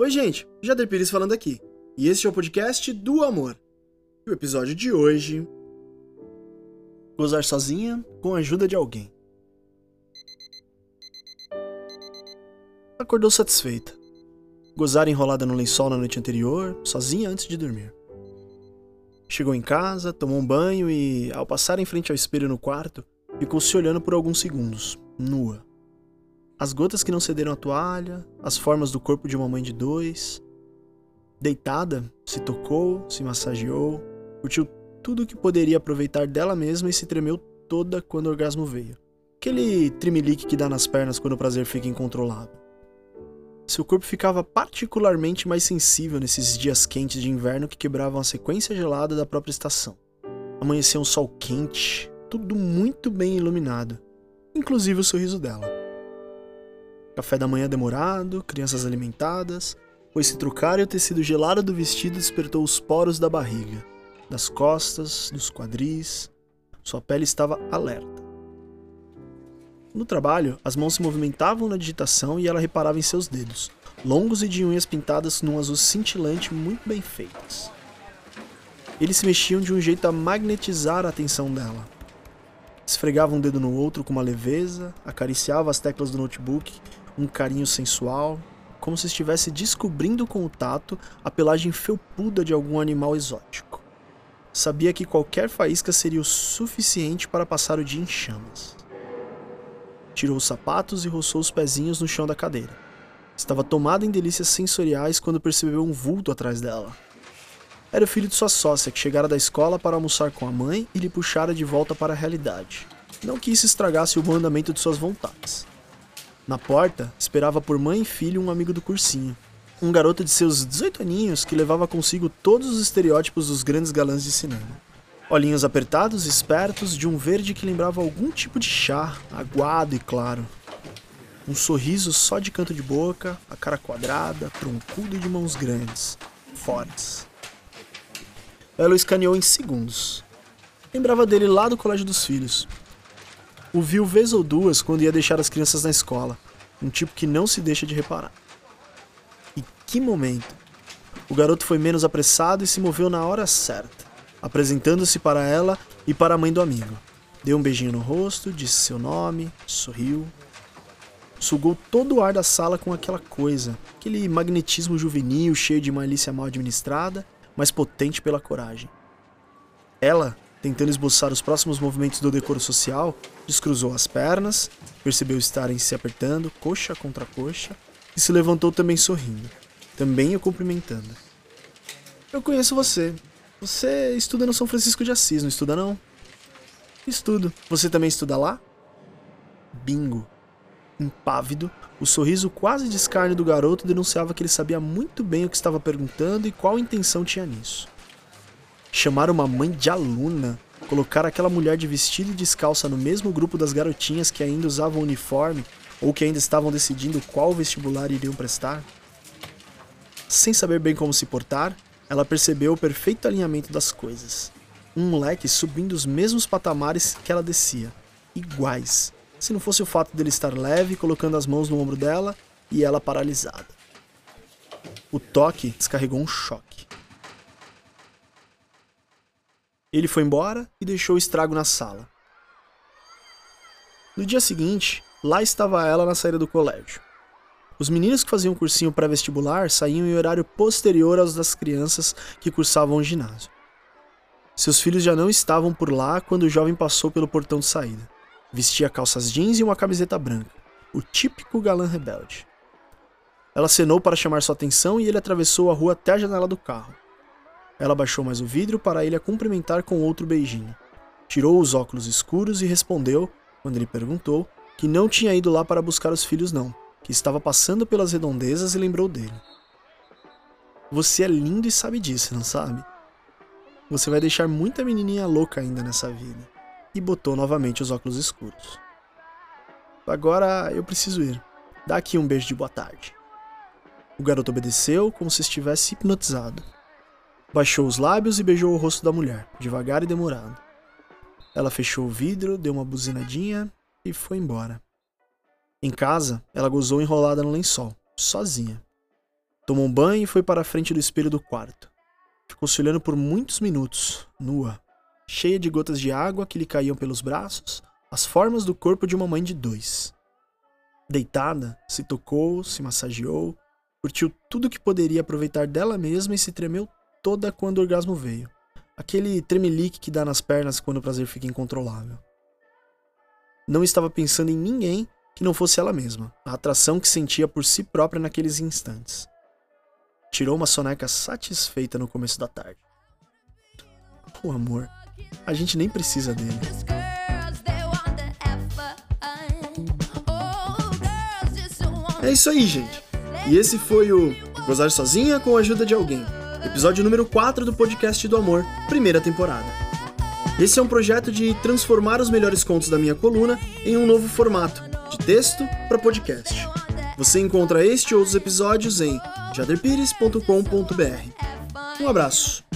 Oi, gente, Jader Pires falando aqui. E este é o podcast do amor. E o episódio de hoje. Gozar sozinha com a ajuda de alguém. Acordou satisfeita. Gozar enrolada no lençol na noite anterior, sozinha antes de dormir. Chegou em casa, tomou um banho e, ao passar em frente ao espelho no quarto, ficou se olhando por alguns segundos, nua. As gotas que não cederam à toalha, as formas do corpo de uma mãe de dois. Deitada, se tocou, se massageou, curtiu tudo o que poderia aproveitar dela mesma e se tremeu toda quando o orgasmo veio. Aquele trimelique que dá nas pernas quando o prazer fica incontrolável. Seu corpo ficava particularmente mais sensível nesses dias quentes de inverno que quebravam a sequência gelada da própria estação. Amanhecia um sol quente, tudo muito bem iluminado, inclusive o sorriso dela. Café da manhã demorado, crianças alimentadas, pois se trocar e o tecido gelado do vestido despertou os poros da barriga, das costas, dos quadris. Sua pele estava alerta. No trabalho, as mãos se movimentavam na digitação e ela reparava em seus dedos, longos e de unhas pintadas num azul cintilante muito bem feitas. Eles se mexiam de um jeito a magnetizar a atenção dela. Esfregava um dedo no outro com uma leveza, acariciava as teclas do notebook um carinho sensual, como se estivesse descobrindo com o tato a pelagem felpuda de algum animal exótico. Sabia que qualquer faísca seria o suficiente para passar o dia em chamas. Tirou os sapatos e roçou os pezinhos no chão da cadeira. Estava tomada em delícias sensoriais quando percebeu um vulto atrás dela. Era o filho de sua sócia que chegara da escola para almoçar com a mãe e lhe puxara de volta para a realidade. Não que isso estragasse o bom andamento de suas vontades. Na porta, esperava por mãe e filho um amigo do cursinho. Um garoto de seus 18 aninhos que levava consigo todos os estereótipos dos grandes galãs de cinema. Olhinhos apertados espertos de um verde que lembrava algum tipo de chá, aguado e claro. Um sorriso só de canto de boca, a cara quadrada, troncudo e de mãos grandes, fortes. Ela o escaneou em segundos. Lembrava dele lá do Colégio dos Filhos, o viu vez ou duas quando ia deixar as crianças na escola, um tipo que não se deixa de reparar. E que momento! O garoto foi menos apressado e se moveu na hora certa, apresentando-se para ela e para a mãe do amigo. Deu um beijinho no rosto, disse seu nome, sorriu. Sugou todo o ar da sala com aquela coisa, aquele magnetismo juvenil cheio de malícia mal administrada, mas potente pela coragem. Ela Tentando esboçar os próximos movimentos do decoro social, descruzou as pernas, percebeu estarem se apertando, coxa contra coxa, e se levantou também sorrindo, também o cumprimentando. Eu conheço você. Você estuda no São Francisco de Assis, não estuda não? Estudo. Você também estuda lá? Bingo. Impávido, o sorriso quase de escárnio do garoto denunciava que ele sabia muito bem o que estava perguntando e qual intenção tinha nisso. Chamar uma mãe de aluna, colocar aquela mulher de vestido e descalça no mesmo grupo das garotinhas que ainda usavam uniforme ou que ainda estavam decidindo qual vestibular iriam prestar? Sem saber bem como se portar, ela percebeu o perfeito alinhamento das coisas. Um moleque subindo os mesmos patamares que ela descia, iguais, se não fosse o fato dele estar leve, colocando as mãos no ombro dela e ela paralisada. O toque descarregou um choque. Ele foi embora e deixou o estrago na sala. No dia seguinte, lá estava ela na saída do colégio. Os meninos que faziam cursinho pré-vestibular saíam em horário posterior aos das crianças que cursavam o ginásio. Seus filhos já não estavam por lá quando o jovem passou pelo portão de saída. Vestia calças jeans e uma camiseta branca, o típico galã rebelde. Ela acenou para chamar sua atenção e ele atravessou a rua até a janela do carro. Ela baixou mais o vidro para ele a cumprimentar com outro beijinho. Tirou os óculos escuros e respondeu, quando ele perguntou, que não tinha ido lá para buscar os filhos, não, que estava passando pelas redondezas e lembrou dele. Você é lindo e sabe disso, não sabe? Você vai deixar muita menininha louca ainda nessa vida. E botou novamente os óculos escuros. Agora eu preciso ir. Dá aqui um beijo de boa tarde. O garoto obedeceu como se estivesse hipnotizado. Baixou os lábios e beijou o rosto da mulher, devagar e demorado. Ela fechou o vidro, deu uma buzinadinha e foi embora. Em casa, ela gozou enrolada no lençol, sozinha. Tomou um banho e foi para a frente do espelho do quarto. Ficou se olhando por muitos minutos, nua, cheia de gotas de água que lhe caíam pelos braços, as formas do corpo de uma mãe de dois. Deitada, se tocou, se massageou, curtiu tudo que poderia aproveitar dela mesma e se tremeu toda quando o orgasmo veio. Aquele tremelique que dá nas pernas quando o prazer fica incontrolável. Não estava pensando em ninguém que não fosse ela mesma, a atração que sentia por si própria naqueles instantes. Tirou uma soneca satisfeita no começo da tarde. O amor, a gente nem precisa dele. É isso aí, gente. E esse foi o Gozar Sozinha com a Ajuda de Alguém, episódio número 4 do podcast do Amor, primeira temporada. Esse é um projeto de transformar os melhores contos da minha coluna em um novo formato, de texto para podcast. Você encontra este e outros episódios em jaderpires.com.br. Um abraço.